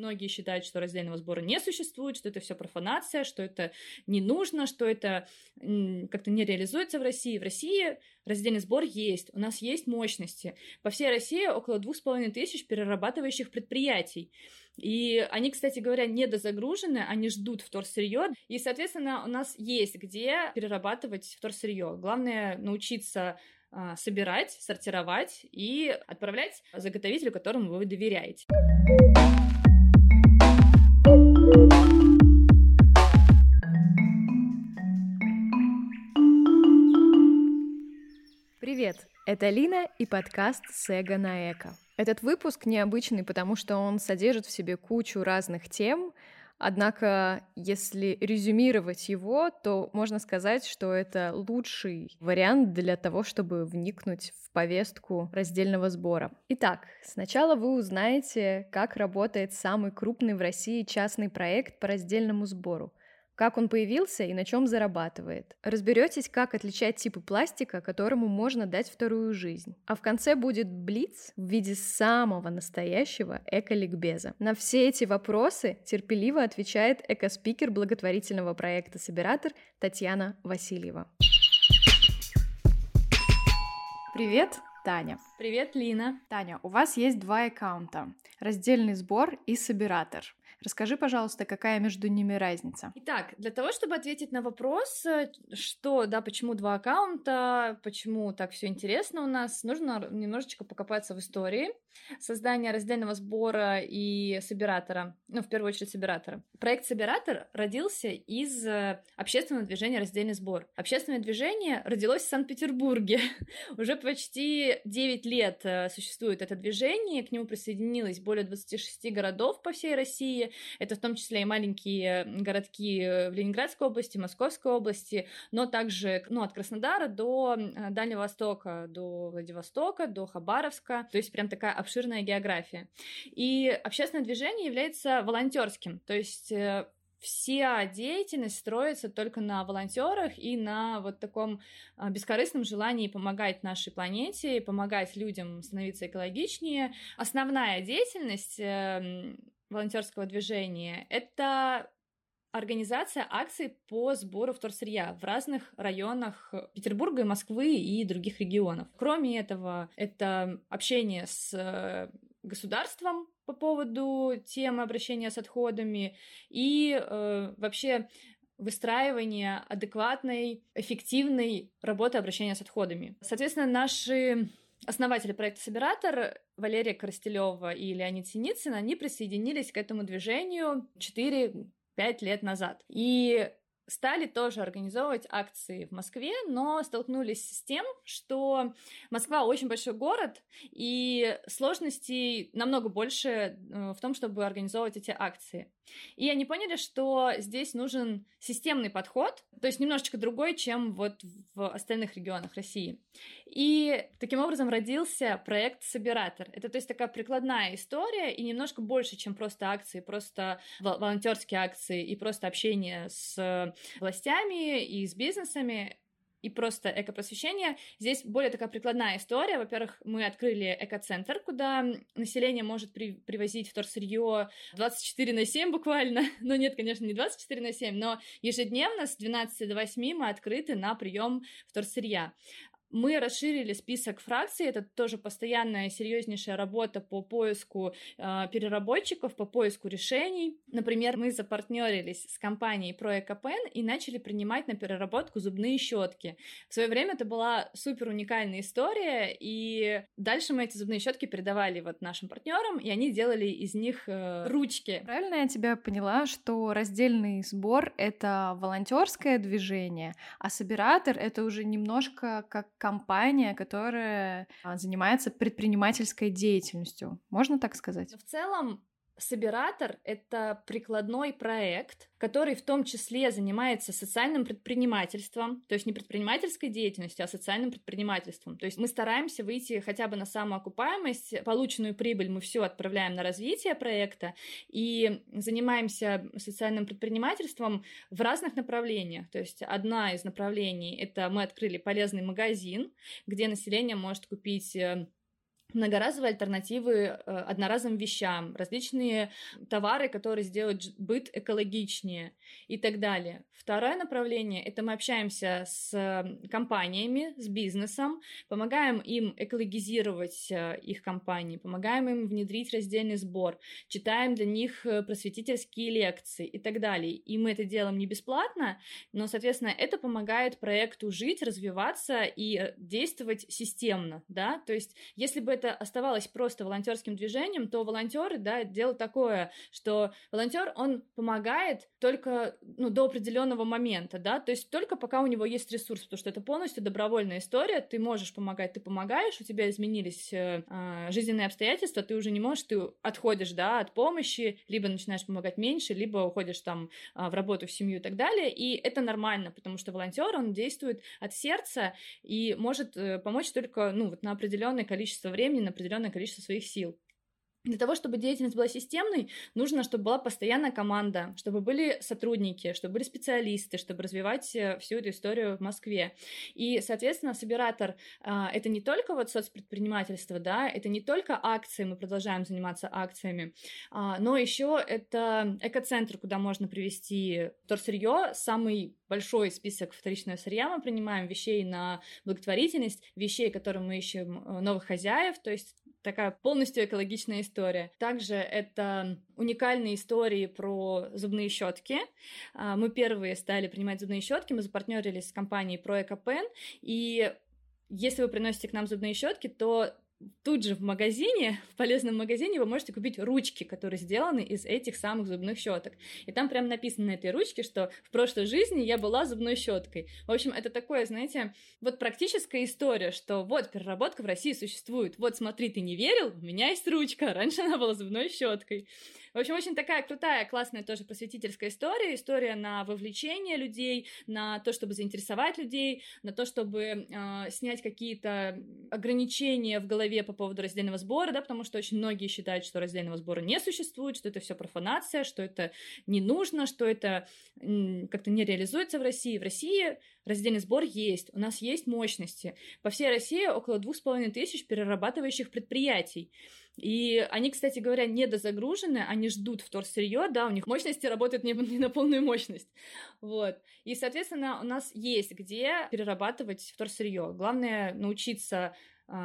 Многие считают, что раздельного сбора не существует, что это все профанация, что это не нужно, что это как-то не реализуется в России. В России раздельный сбор есть, у нас есть мощности. По всей России около двух с половиной тысяч перерабатывающих предприятий. И они, кстати говоря, недозагружены, они ждут вторсырье. И, соответственно, у нас есть где перерабатывать вторсырье. Главное научиться а, собирать, сортировать и отправлять заготовителю, которому вы доверяете. Это Лина и подкаст «Сега на эко». Этот выпуск необычный, потому что он содержит в себе кучу разных тем, Однако, если резюмировать его, то можно сказать, что это лучший вариант для того, чтобы вникнуть в повестку раздельного сбора. Итак, сначала вы узнаете, как работает самый крупный в России частный проект по раздельному сбору как он появился и на чем зарабатывает. Разберетесь, как отличать типы пластика, которому можно дать вторую жизнь. А в конце будет блиц в виде самого настоящего эко-ликбеза. На все эти вопросы терпеливо отвечает экоспикер благотворительного проекта «Собиратор» Татьяна Васильева. Привет, Таня. Привет, Лина. Таня, у вас есть два аккаунта. Раздельный сбор и собиратор. Расскажи, пожалуйста, какая между ними разница? Итак, для того, чтобы ответить на вопрос, э, что, да, почему два аккаунта, почему так все интересно у нас, нужно немножечко покопаться в истории создания раздельного сбора и собиратора, ну, в первую очередь собиратора. Проект «Собиратор» родился из э, общественного движения «Раздельный сбор». Общественное движение родилось в Санкт-Петербурге. Уже почти 9 лет э, существует это движение, к нему присоединилось более 26 городов по всей России, это в том числе и маленькие городки в Ленинградской области, Московской области, но также ну, от Краснодара до э, Дальнего Востока, до Владивостока, до Хабаровска. То есть прям такая обширная география. И общественное движение является волонтерским. То есть э, вся деятельность строится только на волонтерах и на вот таком а, бескорыстном желании помогать нашей планете, помогать людям становиться экологичнее. Основная деятельность волонтерского движения, это организация акций по сбору вторсырья в разных районах Петербурга и Москвы и других регионов. Кроме этого, это общение с государством по поводу темы обращения с отходами и э, вообще выстраивание адекватной, эффективной работы обращения с отходами. Соответственно, наши основатели проекта «Собиратор» Валерия Коростелева и Леонид Синицын, они присоединились к этому движению 4-5 лет назад. И стали тоже организовывать акции в Москве, но столкнулись с тем, что Москва очень большой город, и сложностей намного больше э, в том, чтобы организовывать эти акции. И они поняли, что здесь нужен системный подход, то есть немножечко другой, чем вот в остальных регионах России. И таким образом родился проект «Собиратор». Это то есть такая прикладная история и немножко больше, чем просто акции, просто волонтерские акции и просто общение с властями и с бизнесами и просто экопросвещение. Здесь более такая прикладная история. Во-первых, мы открыли экоцентр, куда население может при привозить вторсырье 24 на 7 буквально. Ну нет, конечно, не 24 на 7, но ежедневно с 12 до 8 мы открыты на прием вторсырья. Мы расширили список фракций, это тоже постоянная серьезнейшая работа по поиску э, переработчиков, по поиску решений. Например, мы запартнерились с компанией ProEcoPen и начали принимать на переработку зубные щетки. В свое время это была супер уникальная история, и дальше мы эти зубные щетки передавали вот нашим партнерам, и они делали из них э, ручки. Правильно я тебя поняла, что раздельный сбор — это волонтерское движение, а собиратор — это уже немножко как компания, которая а, занимается предпринимательской деятельностью. Можно так сказать? В целом, Собиратор — это прикладной проект, который в том числе занимается социальным предпринимательством, то есть не предпринимательской деятельностью, а социальным предпринимательством. То есть мы стараемся выйти хотя бы на самоокупаемость, полученную прибыль мы все отправляем на развитие проекта и занимаемся социальным предпринимательством в разных направлениях. То есть одна из направлений — это мы открыли полезный магазин, где население может купить э, многоразовые альтернативы э, одноразовым вещам, различные товары, которые сделают быт экологичнее и так далее. Второе направление — это мы общаемся с компаниями, с бизнесом, помогаем им экологизировать э, их компании, помогаем им внедрить раздельный сбор, читаем для них э, просветительские лекции и так далее. И мы это делаем не бесплатно, но, соответственно, это помогает проекту жить, развиваться и действовать системно, да, то есть если бы это оставалось просто волонтерским движением, то волонтеры, да, дело такое, что волонтер, он помогает только, ну, до определенного момента, да, то есть только пока у него есть ресурс, потому что это полностью добровольная история, ты можешь помогать, ты помогаешь, у тебя изменились э, а, жизненные обстоятельства, ты уже не можешь, ты отходишь, да, от помощи, либо начинаешь помогать меньше, либо уходишь там э, в работу, в семью и так далее, и это нормально, потому что волонтер, он действует от сердца и может э, помочь только, ну, вот на определенное количество времени, времени на определенное количество своих сил. Для того, чтобы деятельность была системной, нужно, чтобы была постоянная команда, чтобы были сотрудники, чтобы были специалисты, чтобы развивать э, всю эту историю в Москве. И, соответственно, Собиратор а, — это не только вот соцпредпринимательство, да, это не только акции, мы продолжаем заниматься акциями, а, но еще это экоцентр, куда можно привести вторсырье, самый большой список вторичного сырья мы принимаем, вещей на благотворительность, вещей, которые мы ищем э, новых хозяев, то есть такая полностью экологичная история. Также это уникальные истории про зубные щетки. А, мы первые стали принимать зубные щетки, мы запартнерились с компанией ProEcoPen, и если вы приносите к нам зубные щетки, то тут же в магазине, в полезном магазине вы можете купить ручки, которые сделаны из этих самых зубных щеток. И там прям написано на этой ручке, что в прошлой жизни я была зубной щеткой. В общем, это такое, знаете, вот практическая история, что вот переработка в России существует. Вот смотри, ты не верил? У меня есть ручка. Раньше она была зубной щеткой. В общем, очень такая крутая, классная тоже просветительская история, история на вовлечение людей, на то, чтобы заинтересовать людей, на то, чтобы э, снять какие-то ограничения в голове по поводу раздельного сбора, да, потому что очень многие считают, что раздельного сбора не существует, что это все профанация, что это не нужно, что это как-то не реализуется в России. В России раздельный сбор есть, у нас есть мощности. По всей России около двух с половиной тысяч перерабатывающих предприятий. И они, кстати говоря, недозагружены, они ждут вторсырье, да, у них мощности работают не, не на полную мощность. Вот. И, соответственно, у нас есть где перерабатывать вторсырье. Главное научиться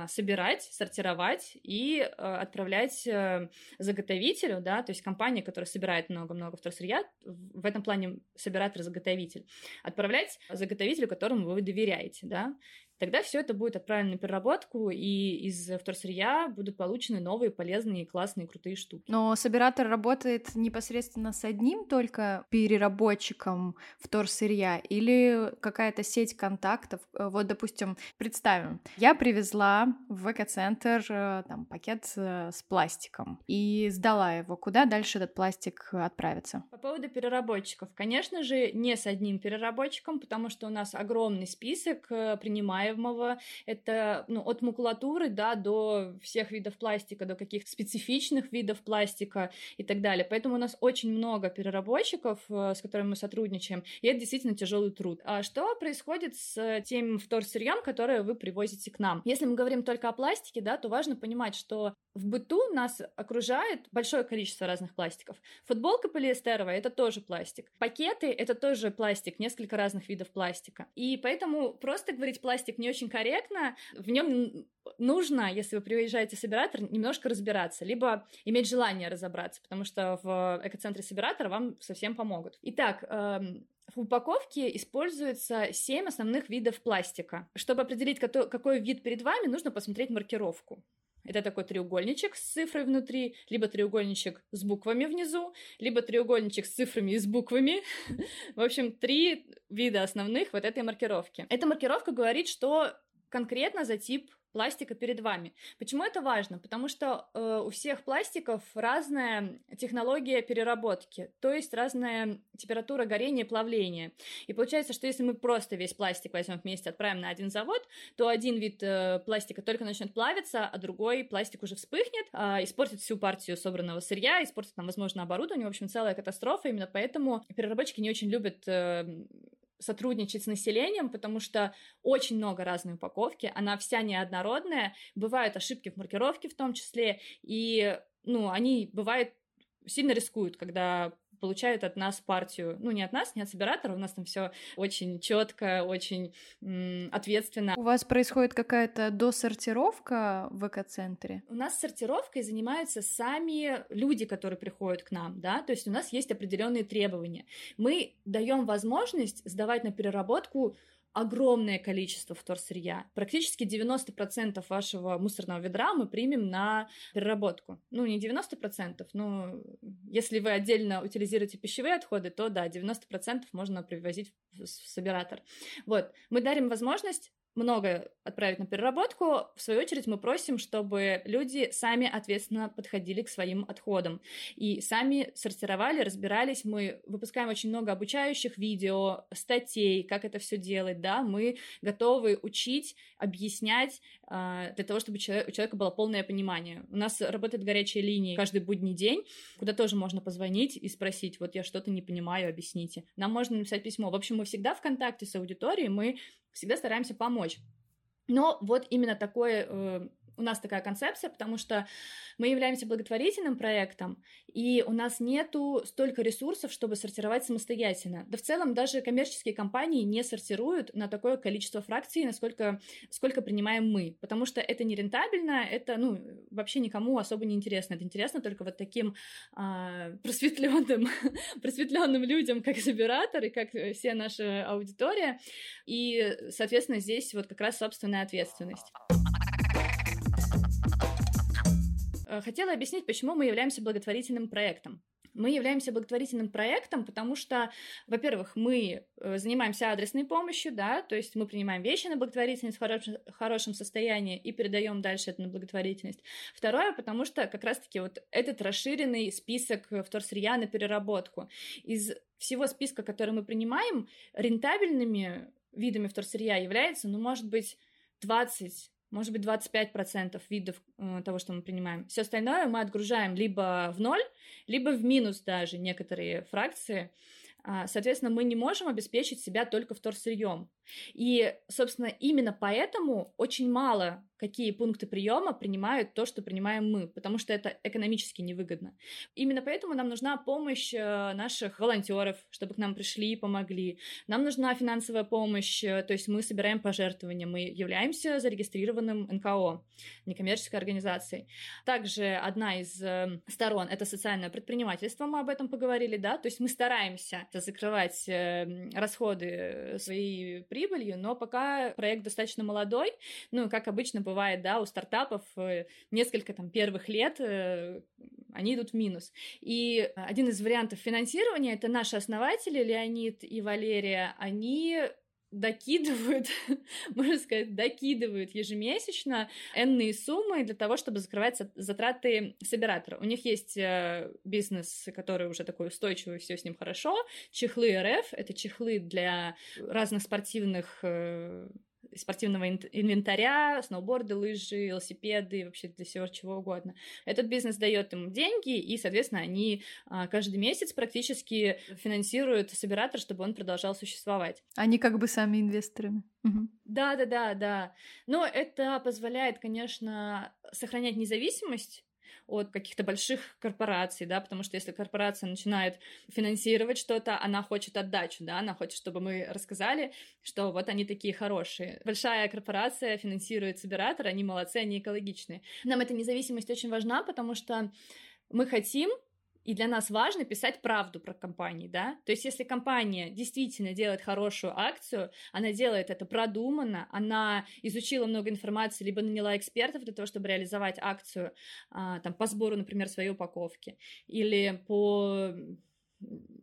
собирать, сортировать и а, отправлять э, заготовителю, да, то есть компания, которая собирает много-много вторсырья, в этом плане собиратор-заготовитель, отправлять заготовителю, которому вы доверяете, да, тогда все это будет отправлено на переработку, и из вторсырья будут получены новые полезные, классные, крутые штуки. Но собиратор работает непосредственно с одним только переработчиком вторсырья или какая-то сеть контактов? Э, вот, допустим, представим, я привезла в экоцентр э, там, пакет э, с пластиком и сдала его. Куда дальше этот пластик отправится? По поводу переработчиков. Конечно же, не с одним переработчиком, потому что у нас огромный список принимаемых принимаемого. Это ну, от макулатуры да, до всех видов пластика, до каких-то специфичных видов пластика и так далее. Поэтому у нас очень много переработчиков, э, с которыми мы сотрудничаем, и это действительно тяжелый труд. А что происходит с тем вторсырьем, которое вы привозите к нам? Если мы говорим только о пластике, да, то важно понимать, что в быту нас окружает большое количество разных пластиков. Футболка полиэстеровая — это тоже пластик. Пакеты — это тоже пластик, несколько разных видов пластика. И поэтому просто говорить пластик не очень корректно. В нем нужно, если вы приезжаете собиратор, немножко разбираться, либо иметь желание разобраться, потому что в экоцентре собиратора вам совсем помогут. Итак, эм, в упаковке используется 7 основных видов пластика. Чтобы определить, какой вид перед вами, нужно посмотреть маркировку. Это такой треугольничек с цифрой внутри, либо треугольничек с буквами внизу, либо треугольничек с цифрами и с буквами. В общем, три вида основных вот этой маркировки. Эта маркировка говорит, что конкретно за тип пластика перед вами. Почему это важно? Потому что э, у всех пластиков разная технология переработки, то есть разная температура горения и плавления. И получается, что если мы просто весь пластик возьмем вместе, отправим на один завод, то один вид э, пластика только начнет плавиться, а другой пластик уже вспыхнет, э, испортит всю партию собранного сырья, испортит нам, возможно, оборудование. В общем, целая катастрофа. Именно поэтому переработчики не очень любят э, сотрудничать с населением, потому что очень много разной упаковки, она вся неоднородная, бывают ошибки в маркировке в том числе, и, ну, они бывают сильно рискуют, когда получают от нас партию, ну не от нас, не от собиратора, у нас там все очень четко, очень м, ответственно. У вас происходит какая-то досортировка в экоцентре? У нас сортировкой занимаются сами люди, которые приходят к нам, да, то есть у нас есть определенные требования. Мы даем возможность сдавать на переработку огромное количество вторсырья. Практически 90% вашего мусорного ведра мы примем на переработку. Ну, не 90%, но если вы отдельно утилизируете пищевые отходы, то да, 90% можно привозить в собиратор. Вот, мы дарим возможность много отправить на переработку, в свою очередь мы просим, чтобы люди сами ответственно подходили к своим отходам и сами сортировали, разбирались. Мы выпускаем очень много обучающих видео, статей, как это все делать, да, мы готовы учить, объяснять а, для того, чтобы у человека было полное понимание. У нас работает горячая линия каждый будний день, куда тоже можно позвонить и спросить, вот я что-то не понимаю, объясните. Нам можно написать письмо. В общем, мы всегда в контакте с аудиторией, мы всегда стараемся помочь. Но вот именно такое э, у нас такая концепция, потому что мы являемся благотворительным проектом, и у нас нету столько ресурсов, чтобы сортировать самостоятельно. Да в целом даже коммерческие компании не сортируют на такое количество фракций, насколько сколько принимаем мы, потому что это не рентабельно, это ну, вообще никому особо не интересно. Это интересно только вот таким а, просветленным, просветленным людям, как Забиратор и как вся наша аудитория. И, соответственно, здесь вот как раз собственная ответственность. Хотела объяснить, почему мы являемся благотворительным проектом. Мы являемся благотворительным проектом, потому что, во-первых, мы э, занимаемся адресной помощью, да, то есть мы принимаем вещи на благотворительность в хорошем, хорошем состоянии и передаем дальше это на благотворительность. Второе, потому что как раз-таки вот этот расширенный список вторсырья на переработку. Из всего списка, который мы принимаем, рентабельными видами вторсырья является, ну, может быть, 20 может быть, 25% видов э, того, что мы принимаем. Все остальное мы отгружаем либо в ноль, либо в минус даже некоторые фракции. А, соответственно, мы не можем обеспечить себя только вторсырьем. И, собственно, именно поэтому очень мало какие пункты приема принимают то, что принимаем мы, потому что это экономически невыгодно. Именно поэтому нам нужна помощь э, наших волонтеров, чтобы к нам пришли и помогли. Нам нужна финансовая помощь, э, то есть мы собираем пожертвования, мы являемся зарегистрированным НКО, некоммерческой организацией. Также одна из э, сторон — это социальное предпринимательство, мы об этом поговорили, да, то есть мы стараемся закрывать расходы своей прибылью, но пока проект достаточно молодой, ну, как обычно бывает, да, у стартапов э, несколько там первых лет э, они идут в минус. И один из вариантов финансирования это наши основатели Леонид и Валерия, они докидывают, можно сказать, докидывают ежемесячно энные суммы для того, чтобы закрывать затраты собиратора. У них есть э, бизнес, который уже такой устойчивый, все с ним хорошо. Чехлы РФ — это чехлы для разных спортивных спортивного инвентаря, сноуборды, лыжи, велосипеды, вообще для всего чего угодно. Этот бизнес дает им деньги, и, соответственно, они а, каждый месяц практически финансируют собиратор, чтобы он продолжал существовать. Они как бы сами инвесторами. Да, да, да, да. Но это позволяет, конечно, сохранять независимость от каких-то больших корпораций, да, потому что если корпорация начинает финансировать что-то, она хочет отдачу, да, она хочет, чтобы мы рассказали, что вот они такие хорошие. Большая корпорация финансирует собиратор, они молодцы, они экологичные. Нам эта независимость очень важна, потому что мы хотим и для нас важно писать правду про компании, да, то есть если компания действительно делает хорошую акцию, она делает это продуманно, она изучила много информации, либо наняла экспертов для того, чтобы реализовать акцию, а, там, по сбору, например, своей упаковки, или по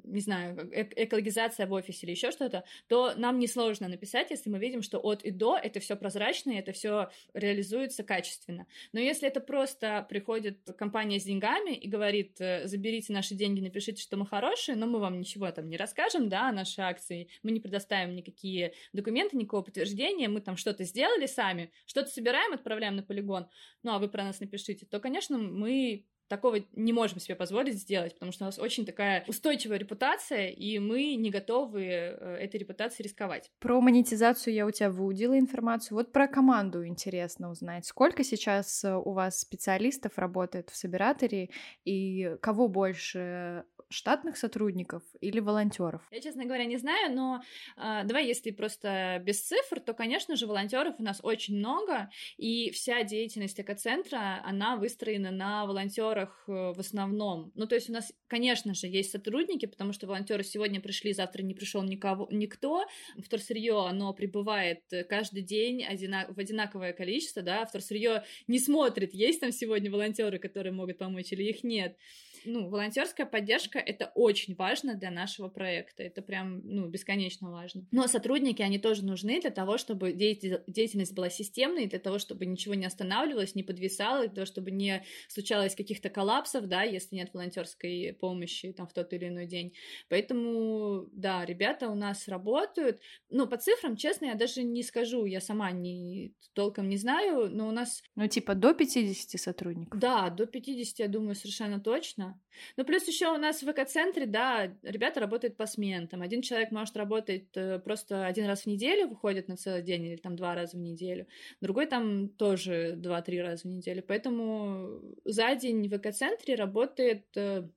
не знаю, экологизация в офисе или еще что-то, то нам несложно написать, если мы видим, что от и до это все прозрачно, и это все реализуется качественно. Но если это просто приходит компания с деньгами и говорит, э, заберите наши деньги, напишите, что мы хорошие, но мы вам ничего там не расскажем, да, о нашей акции, мы не предоставим никакие документы, никакого подтверждения, мы там что-то сделали сами, что-то собираем, отправляем на полигон, ну а вы про нас напишите, то, конечно, мы такого не можем себе позволить сделать, потому что у нас очень такая устойчивая репутация, и мы не готовы э, этой репутацией рисковать. Про монетизацию я у тебя выудила информацию. Вот про команду интересно узнать. Сколько сейчас э, у вас специалистов работает в Собираторе, и кого больше штатных сотрудников или волонтеров? Я, честно говоря, не знаю, но э, давай, если просто без цифр, то, конечно же, волонтеров у нас очень много, и вся деятельность экоцентра, она выстроена на волонтерах э, в основном. Ну, то есть у нас, конечно же, есть сотрудники, потому что волонтеры сегодня пришли, завтра не пришел никого, никто. Вторсырье, оно прибывает каждый день одина... в одинаковое количество, да, вторсырье не смотрит, есть там сегодня волонтеры, которые могут помочь или их нет ну, волонтерская поддержка это очень важно для нашего проекта. Это прям, ну, бесконечно важно. Но сотрудники, они тоже нужны для того, чтобы деятельность была системной, для того, чтобы ничего не останавливалось, не подвисало, для того, чтобы не случалось каких-то коллапсов, да, если нет волонтерской помощи там в тот или иной день. Поэтому, да, ребята у нас работают. Ну, по цифрам, честно, я даже не скажу, я сама не толком не знаю, но у нас... Ну, типа до 50 сотрудников? Да, до 50, я думаю, совершенно точно. Ну, плюс еще у нас в эко-центре, да, ребята работают по сменам. Один человек может работать э, просто один раз в неделю, выходит на целый день, или там два раза в неделю. Другой там тоже два-три раза в неделю. Поэтому за день в эко-центре работает э,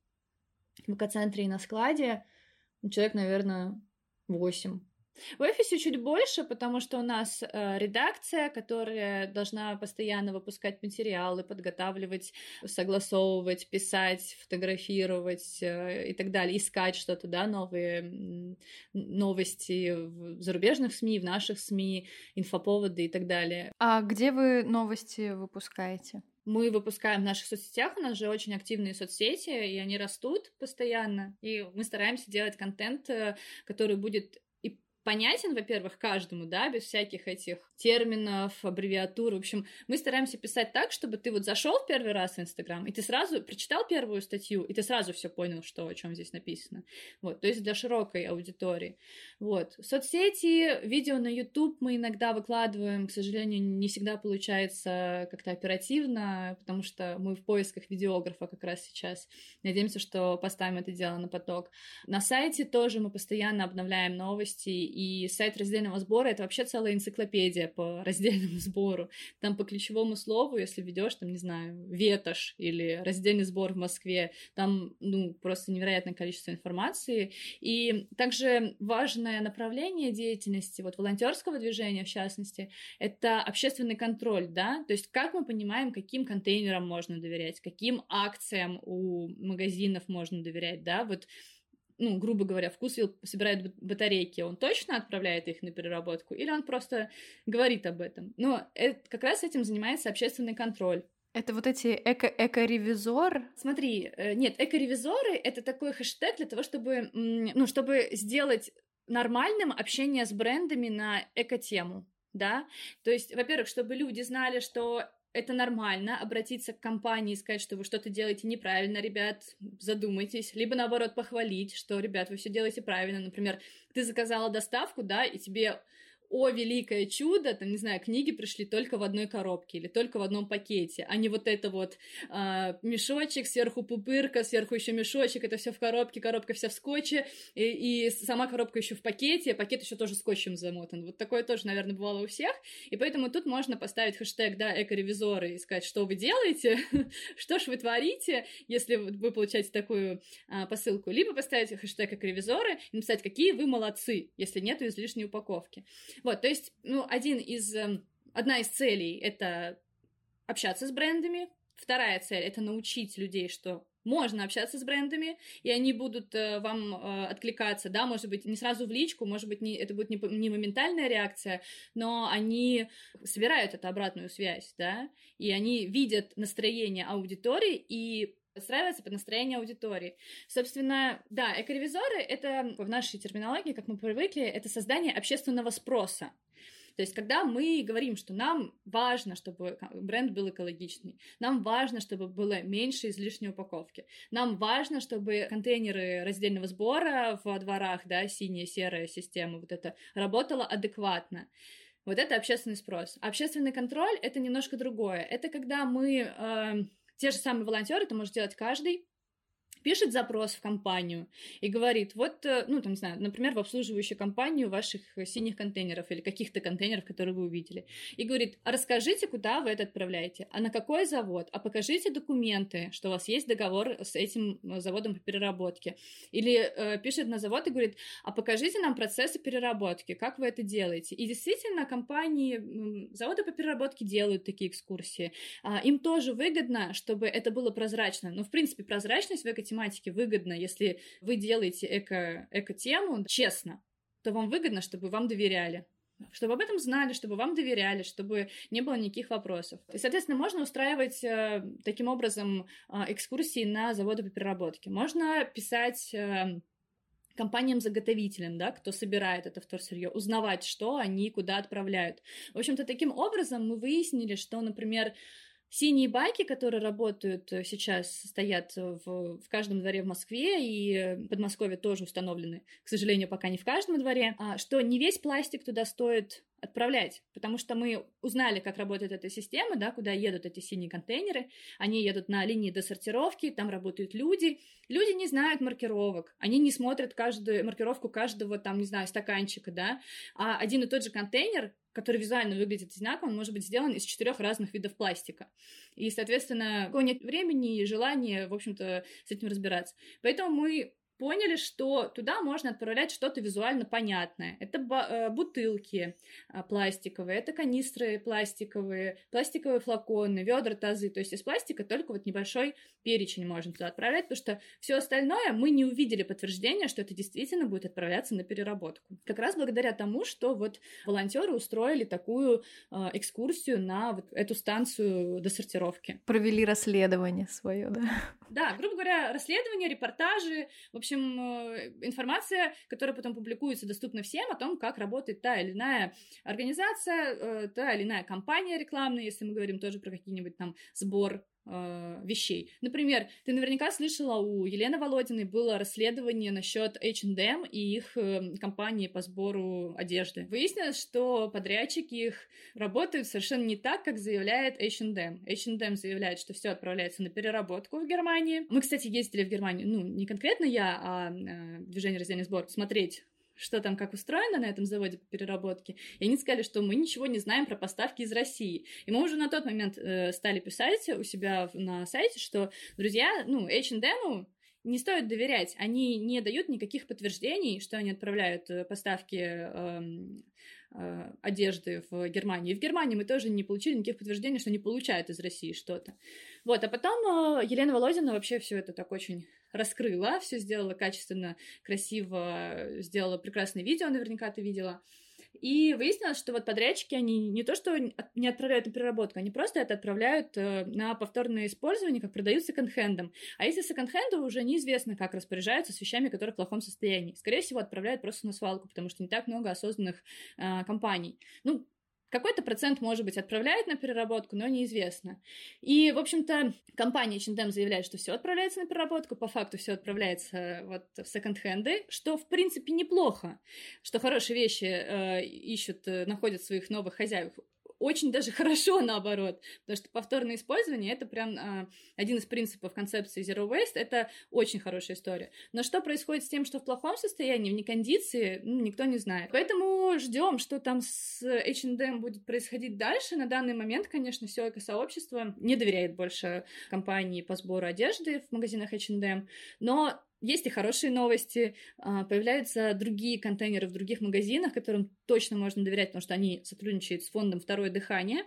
в эко-центре и на складе человек, наверное, восемь. В офисе чуть больше, потому что у нас э, редакция, которая должна постоянно выпускать материалы, подготавливать, согласовывать, писать, фотографировать э, и так далее, искать что-то, да, новые новости в зарубежных СМИ, в наших СМИ, инфоповоды и так далее. А где вы новости выпускаете? мы выпускаем в наших соцсетях, у нас же очень активные соцсети, и они растут постоянно, и мы стараемся делать контент, э, который будет понятен, во-первых, каждому, да, без всяких этих терминов, аббревиатур. В общем, мы стараемся писать так, чтобы ты вот зашел в первый раз в Инстаграм, и ты сразу прочитал первую статью, и ты сразу все понял, что о чем здесь написано. Вот, то есть для широкой аудитории. Вот. Соцсети, видео на YouTube мы иногда выкладываем, к сожалению, не всегда получается как-то оперативно, потому что мы в поисках видеографа как раз сейчас. Надеемся, что поставим это дело на поток. На сайте тоже мы постоянно обновляем новости и сайт раздельного сбора — это вообще целая энциклопедия по раздельному сбору. Там по ключевому слову, если ведешь, там, не знаю, ветошь или раздельный сбор в Москве, там, ну, просто невероятное количество информации. И также важное направление деятельности, вот волонтерского движения, в частности, это общественный контроль, да, то есть как мы понимаем, каким контейнерам можно доверять, каким акциям у магазинов можно доверять, да, вот ну, грубо говоря, вкусвилл собирает батарейки, он точно отправляет их на переработку, или он просто говорит об этом? Но это, как раз этим занимается общественный контроль. Это вот эти эко эко-ревизор? Смотри, э, нет, эко-ревизоры — это такой хэштег для того, чтобы, ну, чтобы сделать нормальным общение с брендами на эко-тему, да? То есть, во-первых, чтобы люди знали, что это нормально обратиться к компании и сказать, что вы что-то делаете неправильно, ребят, задумайтесь, либо наоборот похвалить, что, ребят, вы все делаете правильно. Например, ты заказала доставку, да, и тебе о великое чудо, там, не знаю, книги пришли только в одной коробке или только в одном пакете, а не вот это вот э, мешочек, сверху пупырка, сверху еще мешочек, это все в коробке, коробка вся в скотче, и, и сама коробка еще в пакете, а пакет еще тоже скотчем замотан. Вот такое тоже, наверное, бывало у всех, и поэтому тут можно поставить хэштег, да, эко-ревизоры и сказать, что вы делаете, что ж вы творите, если вы получаете такую а, посылку, либо поставить хэштег эко-ревизоры и написать, какие вы молодцы, если нету излишней упаковки. Вот, то есть, ну, один из, эм, одна из целей — это общаться с брендами, вторая цель — это научить людей, что можно общаться с брендами, и они будут э, вам э, откликаться, да, может быть, не сразу в личку, может быть, не, это будет не, не моментальная реакция, но они собирают эту обратную связь, да, и они видят настроение аудитории и подстраивается под настроение аудитории. Собственно, да, экоревизоры — это в нашей терминологии, как мы привыкли, это создание общественного спроса. То есть, когда мы говорим, что нам важно, чтобы бренд был экологичный, нам важно, чтобы было меньше излишней упаковки, нам важно, чтобы контейнеры раздельного сбора в дворах, да, синяя, серая система, вот это работала адекватно. Вот это общественный спрос. Общественный контроль — это немножко другое. Это когда мы э, те же самые волонтеры, это может делать каждый, пишет запрос в компанию и говорит, вот, э, ну, там, не знаю, например, в обслуживающую компанию ваших синих контейнеров или каких-то контейнеров, которые вы увидели, и говорит, а расскажите, куда вы это отправляете, а на какой завод, а покажите документы, что у вас есть договор с этим э, заводом по переработке. Или э, пишет на завод и говорит, а покажите нам процессы переработки, как вы это делаете. И действительно, компании, заводы по переработке делают такие экскурсии. А, им тоже выгодно, чтобы это было прозрачно. Но, в принципе, прозрачность в экотематике тематике выгодно, если вы делаете эко, эко-тему честно, то вам выгодно, чтобы вам доверяли чтобы об этом знали, чтобы вам доверяли, чтобы не было никаких вопросов. И, соответственно, можно устраивать э, таким образом э, экскурсии на заводы по переработке. Можно писать э, компаниям-заготовителям, да, кто собирает это вторсырье, узнавать, что они куда отправляют. В общем-то, таким образом мы выяснили, что, например, Синие байки, которые работают э, сейчас, стоят в, в каждом дворе в Москве, и в Подмосковье тоже установлены, к сожалению, пока не в каждом дворе, а, что не весь пластик туда стоит отправлять, потому что мы узнали, как работает эта система, да, куда едут эти синие контейнеры, они едут на линии досортировки, там работают люди, люди не знают маркировок, они не смотрят каждую маркировку каждого, там, не знаю, стаканчика, да, а один и тот же контейнер который визуально выглядит одинаково, он может быть сделан из четырех разных видов пластика. И, соответственно, нет времени и желания, в общем-то, с этим разбираться. Поэтому мы поняли, что туда можно отправлять что-то визуально понятное. Это э, бутылки а, пластиковые, это канистры пластиковые, пластиковые флаконы, ведра, тазы. То есть из пластика только вот небольшой перечень можно туда отправлять, потому что все остальное мы не увидели подтверждения, что это действительно будет отправляться на переработку. Как раз благодаря тому, что вот волонтеры устроили такую э, экскурсию на вот эту станцию досортировки. Провели расследование свое, да? Да, грубо говоря, расследование, репортажи, в общем, э, информация, которая потом публикуется, доступна всем о том, как работает та или иная организация, э, та или иная компания рекламная, если мы говорим тоже про какие-нибудь там сбор э, вещей. Например, ты наверняка слышала, у Елены Володиной было расследование насчет H&M и их э, компании по сбору одежды. Выяснилось, что подрядчики их работают совершенно не так, как заявляет H&M. H&M заявляет, что все отправляется на переработку в Германии. Мы, кстати, ездили в Германию, ну, не конкретно я, а э, движение раздельный сбор, смотреть что там, как устроено на этом заводе по переработке, и они сказали, что мы ничего не знаем про поставки из России. И мы уже на тот момент э, стали писать у себя на сайте, что, друзья, ну, H&M не стоит доверять. Они не дают никаких подтверждений, что они отправляют э, поставки э, одежды в Германию. И в Германии мы тоже не получили никаких подтверждений, что они получают из России что-то. Вот, а потом э, Елена Володина вообще все это так очень раскрыла, все сделала качественно, красиво, сделала прекрасное видео, наверняка ты видела. И выяснилось, что вот подрядчики, они не то что не отправляют на переработку, они просто это отправляют э, на повторное использование, как продают секонд-хендом. А если секонд-хенду уже неизвестно, как распоряжаются с вещами, которые в плохом состоянии. Скорее всего, отправляют просто на свалку, потому что не так много осознанных э, компаний. Ну, какой-то процент, может быть, отправляют на переработку, но неизвестно. И, в общем-то, компания H&M заявляет, что все отправляется на переработку, по факту все отправляется вот в секонд-хенды, что, в принципе, неплохо, что хорошие вещи э, ищут, э, находят своих новых хозяев очень даже хорошо наоборот, потому что повторное использование это прям а, один из принципов концепции Zero Waste, это очень хорошая история. Но что происходит с тем, что в плохом состоянии, в некондиции, ну, никто не знает. Поэтому ждем, что там с H&M будет происходить дальше. На данный момент, конечно, все эко-сообщество не доверяет больше компании по сбору одежды в магазинах H&M, но есть и хорошие новости, а, появляются другие контейнеры в других магазинах, которым точно можно доверять, потому что они сотрудничают с фондом «Второе дыхание».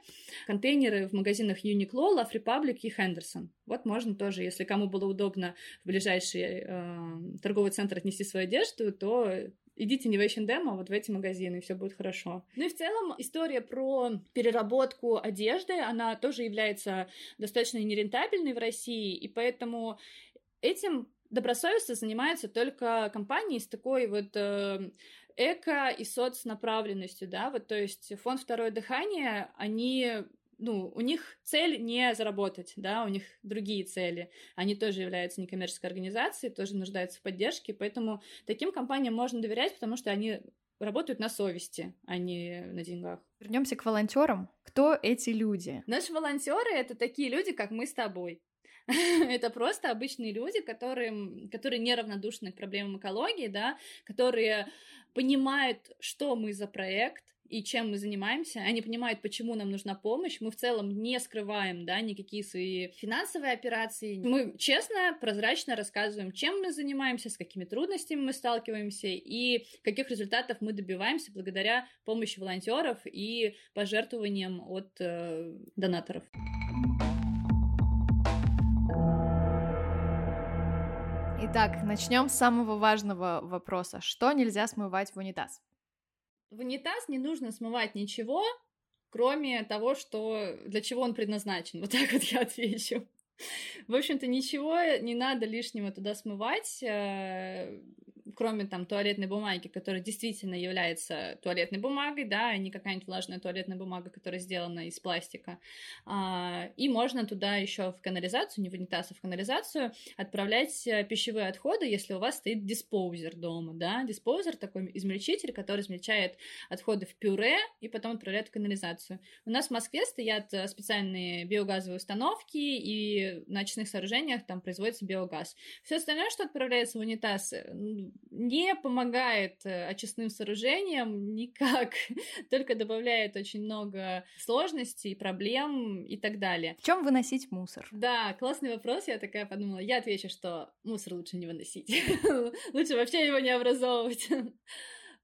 Контейнеры в магазинах Uniqlo, Love Republic и Henderson. Вот можно тоже, если кому было удобно в ближайший э, торговый центр отнести свою одежду, то идите не в H&M, а вот в эти магазины, и все будет хорошо. Ну и в целом история про переработку одежды, она тоже является достаточно нерентабельной в России, и поэтому этим добросовестно занимаются только компании с такой вот э, эко и соцнаправленностью, да, вот, то есть фонд «Второе дыхание», они ну, у них цель не заработать, да, у них другие цели. Они тоже являются некоммерческой организацией, тоже нуждаются в поддержке, поэтому таким компаниям можно доверять, потому что они работают на совести, а не на деньгах. Вернемся к волонтерам. Кто эти люди? Наши волонтеры это такие люди, как мы с тобой. это просто обычные люди, которые, которые неравнодушны к проблемам экологии, да, которые понимают, что мы за проект, и чем мы занимаемся, они понимают, почему нам нужна помощь, мы в целом не скрываем, да, никакие свои финансовые операции, мы честно, прозрачно рассказываем, чем мы занимаемся, с какими трудностями мы сталкиваемся и каких результатов мы добиваемся благодаря помощи волонтеров и пожертвованиям от э, донаторов. Итак, начнем с самого важного вопроса. Что нельзя смывать в унитаз? В унитаз не нужно смывать ничего, кроме того, что для чего он предназначен. Вот так вот я отвечу. В общем-то, ничего не надо лишнего туда смывать. Кроме там туалетной бумаги, которая действительно является туалетной бумагой, да, а не какая-нибудь влажная туалетная бумага, которая сделана из пластика. А, и можно туда еще в канализацию, не в унитаз, а в канализацию отправлять э, пищевые отходы, если у вас стоит диспоузер дома, да. Диспоузер такой измельчитель, который измельчает отходы в пюре и потом отправляет в канализацию. У нас в Москве стоят э, специальные биогазовые установки, и на очных сооружениях там производится биогаз. Все остальное, что отправляется в унитаз, э, не помогает э, очистным сооружениям никак, только добавляет очень много сложностей, проблем и так далее. В чем выносить мусор? Да, классный вопрос, я такая подумала. Я отвечу, что мусор лучше не выносить. Лучше вообще его не образовывать.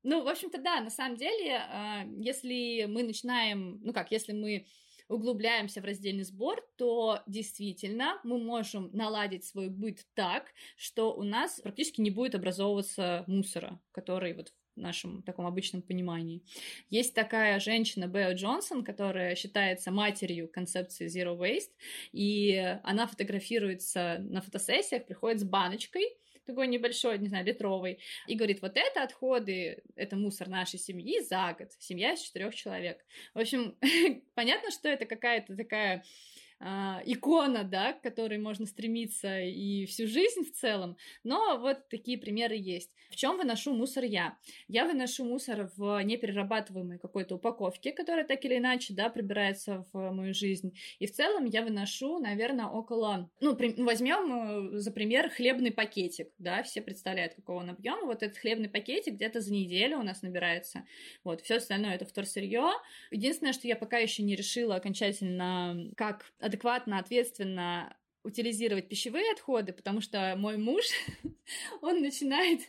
Ну, в общем-то, да, на самом деле, а, если мы начинаем, ну как, если мы углубляемся в раздельный сбор, то действительно мы можем наладить свой быт так, что у нас практически не будет образовываться мусора, который вот в нашем таком обычном понимании. Есть такая женщина Бео Джонсон, которая считается матерью концепции Zero Waste, и она фотографируется на фотосессиях, приходит с баночкой, такой небольшой, не знаю, литровый, и говорит, вот это отходы, это мусор нашей семьи за год, семья из четырех человек. В общем, понятно, что это какая-то такая а, икона, да, к которой можно стремиться и всю жизнь в целом, но вот такие примеры есть. В чем выношу мусор я? Я выношу мусор в неперерабатываемой какой-то упаковке, которая так или иначе, да, прибирается в мою жизнь. И в целом я выношу, наверное, около, ну, при... возьмем э, за пример хлебный пакетик, да, все представляют, какого он объема. Вот этот хлебный пакетик где-то за неделю у нас набирается. Вот, все остальное это вторсырье. Единственное, что я пока еще не решила окончательно, как адекватно, ответственно утилизировать пищевые отходы, потому что мой муж, он начинает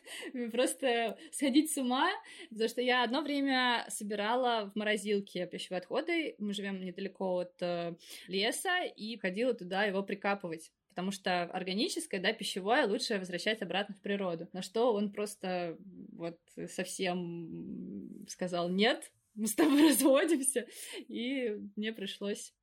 просто сходить с ума, потому что я одно время собирала в морозилке пищевые отходы, мы живем недалеко от э, леса, и ходила туда его прикапывать потому что органическое, да, пищевое лучше возвращать обратно в природу. На что он просто вот совсем сказал нет, мы с тобой разводимся, и мне пришлось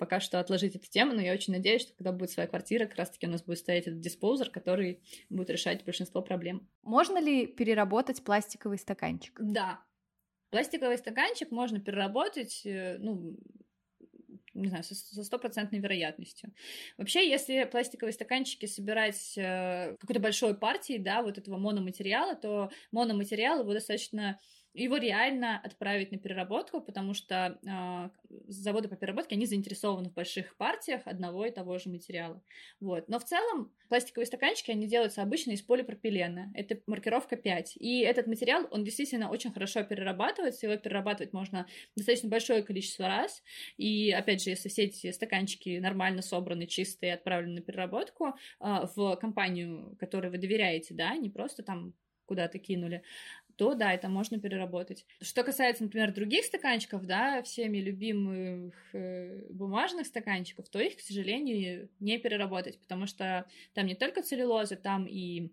пока что отложить эту тему, но я очень надеюсь, что когда будет своя квартира, как раз-таки у нас будет стоять этот диспоузер, который будет решать большинство проблем. Можно ли переработать пластиковый стаканчик? Да. Пластиковый стаканчик можно переработать, э, ну, не знаю, со стопроцентной вероятностью. Вообще, если пластиковые стаканчики собирать э, какой-то большой партией, да, вот этого мономатериала, то мономатериал его достаточно его реально отправить на переработку, потому что э, заводы по переработке, они заинтересованы в больших партиях одного и того же материала. Вот. Но в целом пластиковые стаканчики, они делаются обычно из полипропилена. Это маркировка 5. И этот материал, он действительно очень хорошо перерабатывается, его перерабатывать можно достаточно большое количество раз. И, опять же, если все эти стаканчики нормально собраны, чистые, отправлены на переработку э, в компанию, которой вы доверяете, да, не просто там куда-то кинули, то да, это можно переработать. Что касается, например, других стаканчиков, да, всеми любимых э, бумажных стаканчиков, то их, к сожалению, не переработать, потому что там не только целлюлоза, там и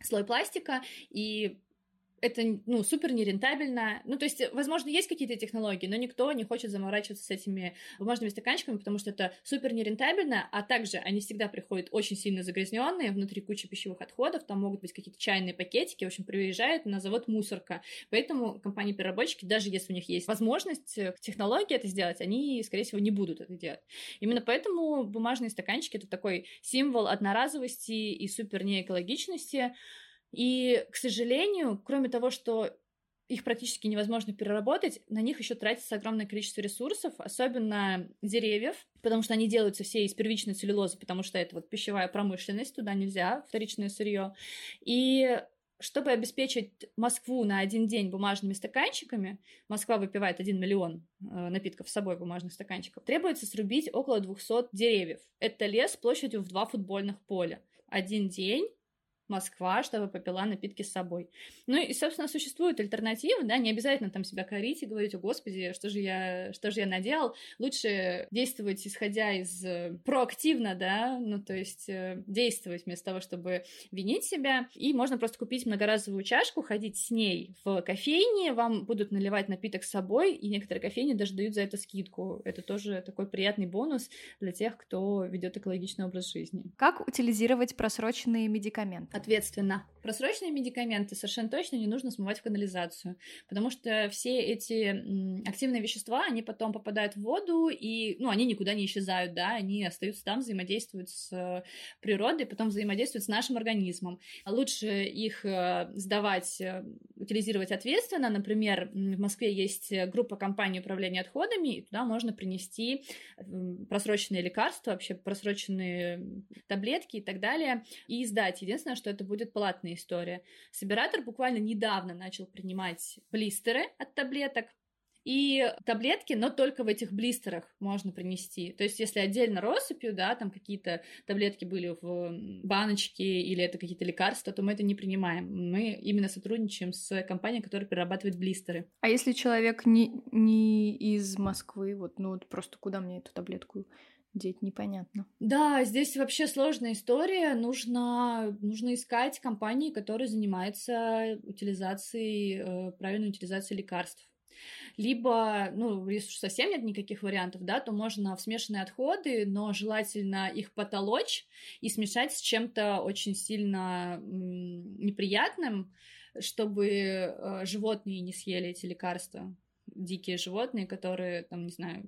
слой пластика, и это, ну, супер нерентабельно. Ну, то есть, возможно, есть какие-то технологии, но никто не хочет заморачиваться с этими бумажными стаканчиками, потому что это супер нерентабельно, а также они всегда приходят очень сильно загрязненные, внутри куча пищевых отходов, там могут быть какие-то чайные пакетики, в общем, приезжает на завод мусорка. Поэтому компании-переработчики, даже если у них есть возможность технологии это сделать, они, скорее всего, не будут это делать. Именно поэтому бумажные стаканчики — это такой символ одноразовости и супер неэкологичности, и, к сожалению, кроме того, что их практически невозможно переработать, на них еще тратится огромное количество ресурсов, особенно деревьев, потому что они делаются все из первичной целлюлозы, потому что это вот пищевая промышленность, туда нельзя вторичное сырье. И чтобы обеспечить Москву на один день бумажными стаканчиками, Москва выпивает 1 миллион э, напитков с собой бумажных стаканчиков, требуется срубить около 200 деревьев. Это лес площадью в два футбольных поля. Один день Москва, чтобы попила напитки с собой. Ну и, собственно, существуют альтернативы, да, не обязательно там себя корить и говорить, о господи, что же я, что же я наделал. Лучше действовать, исходя из э, проактивно, да, ну то есть э, действовать вместо того, чтобы винить себя. И можно просто купить многоразовую чашку, ходить с ней в кофейне, вам будут наливать напиток с собой, и некоторые кофейни даже дают за это скидку. Это тоже такой приятный бонус для тех, кто ведет экологичный образ жизни. Как утилизировать просроченные медикаменты? Ответственно. Просроченные медикаменты совершенно точно не нужно смывать в канализацию, потому что все эти активные вещества, они потом попадают в воду, и, ну, они никуда не исчезают, да, они остаются там, взаимодействуют с природой, потом взаимодействуют с нашим организмом. Лучше их э, сдавать, э, утилизировать ответственно. Например, в Москве есть группа компаний управления отходами, и туда можно принести просроченные лекарства, вообще просроченные таблетки и так далее, и сдать. Единственное, что это будет платная история. Собиратор буквально недавно начал принимать блистеры от таблеток, и таблетки, но только в этих блистерах можно принести. То есть, если отдельно россыпью, да, там какие-то таблетки были в баночке или это какие-то лекарства, то мы это не принимаем. Мы именно сотрудничаем с компанией, которая перерабатывает блистеры. А если человек не, не из Москвы, вот, ну вот просто куда мне эту таблетку деть непонятно. Да, здесь вообще сложная история. Нужно, нужно искать компании, которые занимаются утилизацией, э, правильной утилизацией лекарств. Либо, ну, если совсем нет никаких вариантов, да, то можно в смешанные отходы, но желательно их потолочь и смешать с чем-то очень сильно неприятным, чтобы э, животные не съели эти лекарства дикие животные, которые, там, не знаю,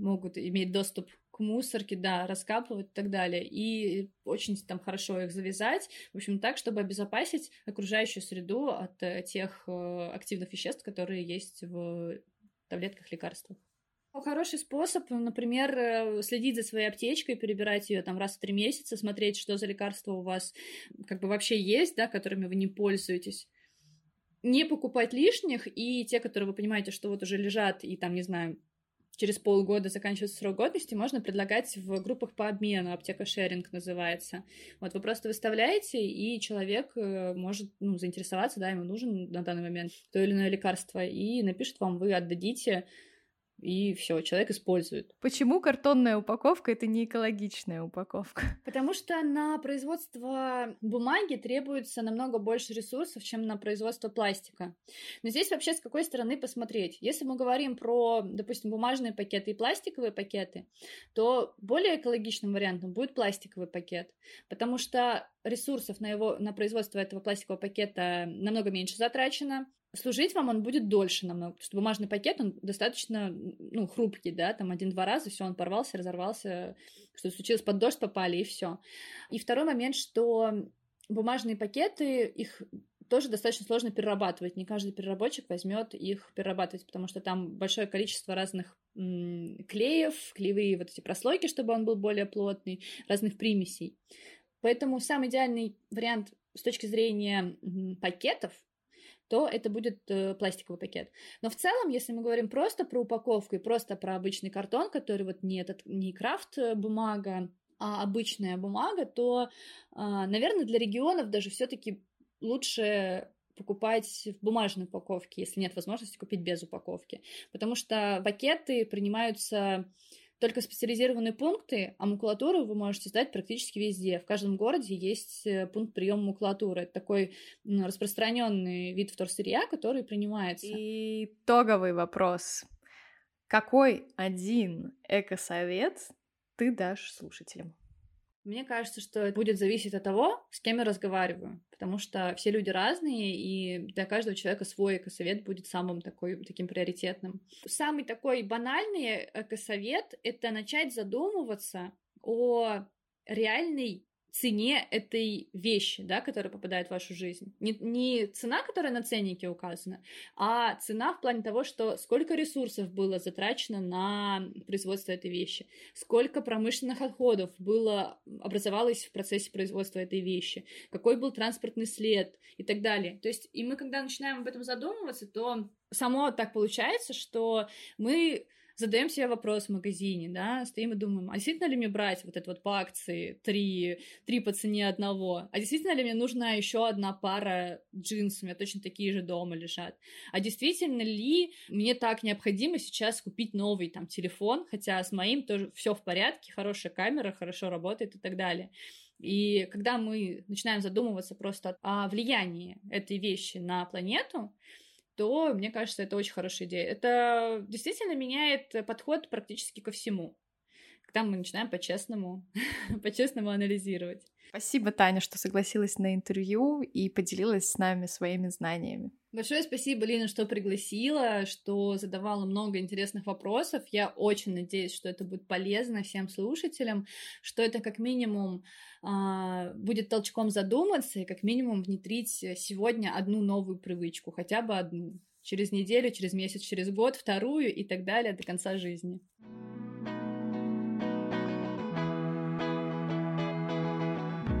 могут иметь доступ к мусорке, да, раскапывать и так далее, и очень там хорошо их завязать, в общем, так, чтобы обезопасить окружающую среду от э, тех э, активных веществ, которые есть в таблетках, лекарствах. Хороший способ, например, э, следить за своей аптечкой, перебирать ее там раз в три месяца, смотреть, что за лекарства у вас как бы вообще есть, да, которыми вы не пользуетесь. Не покупать лишних, и те, которые вы понимаете, что вот уже лежат и там, не знаю, через полгода заканчивается срок годности, можно предлагать в группах по обмену, аптека шеринг называется. Вот вы просто выставляете, и человек э, может ну, заинтересоваться, да, ему нужен на данный момент то или иное лекарство, и напишет вам, вы отдадите и все, человек использует. Почему картонная упаковка это не экологичная упаковка? Потому что на производство бумаги требуется намного больше ресурсов, чем на производство пластика. Но здесь вообще с какой стороны посмотреть? Если мы говорим про, допустим, бумажные пакеты и пластиковые пакеты, то более экологичным вариантом будет пластиковый пакет, потому что ресурсов на его на производство этого пластикового пакета намного меньше затрачено, служить вам он будет дольше намного, потому что бумажный пакет, он достаточно, ну, хрупкий, да, там один-два раза, все, он порвался, разорвался, что случилось, под дождь попали, и все. И второй момент, что бумажные пакеты, их тоже достаточно сложно перерабатывать. Не каждый переработчик возьмет их перерабатывать, потому что там большое количество разных клеев, клеевые вот эти прослойки, чтобы он был более плотный, разных примесей. Поэтому самый идеальный вариант с точки зрения пакетов то это будет э, пластиковый пакет. Но в целом, если мы говорим просто про упаковку и просто про обычный картон, который вот не этот не крафт э, бумага, а обычная бумага, то, э, наверное, для регионов даже все-таки лучше покупать в бумажной упаковке, если нет возможности купить без упаковки. Потому что пакеты принимаются только специализированные пункты, а макулатуру вы можете сдать практически везде. В каждом городе есть э, пункт приема макулатуры. Это такой распространенный вид вторсырья, который принимается. Итоговый вопрос. Какой один экосовет ты дашь слушателям? Мне кажется, что это будет зависеть от того, с кем я разговариваю, потому что все люди разные, и для каждого человека свой экосовет будет самым такой, таким приоритетным. Самый такой банальный экосовет — это начать задумываться о реальной цене этой вещи, да, которая попадает в вашу жизнь. Не, не цена, которая на ценнике указана, а цена в плане того, что сколько ресурсов было затрачено на производство этой вещи, сколько промышленных отходов было, образовалось в процессе производства этой вещи, какой был транспортный след и так далее. То есть, и мы, когда начинаем об этом задумываться, то само так получается, что мы задаем себе вопрос в магазине, да, стоим и думаем, а действительно ли мне брать вот это вот по акции три, три по цене одного? А действительно ли мне нужна еще одна пара джинсов, у меня точно такие же дома лежат? А действительно ли мне так необходимо сейчас купить новый там телефон, хотя с моим тоже все в порядке, хорошая камера, хорошо работает и так далее. И когда мы начинаем задумываться просто о влиянии этой вещи на планету, то, мне кажется, это очень хорошая идея. Это действительно меняет подход практически ко всему. Когда мы начинаем по-честному, по-честному анализировать. Спасибо, Таня, что согласилась на интервью и поделилась с нами своими знаниями. Большое спасибо, Лина, что пригласила, что задавала много интересных вопросов. Я очень надеюсь, что это будет полезно всем слушателям, что это как минимум а, будет толчком задуматься и как минимум внедрить сегодня одну новую привычку, хотя бы одну. Через неделю, через месяц, через год, вторую и так далее до конца жизни.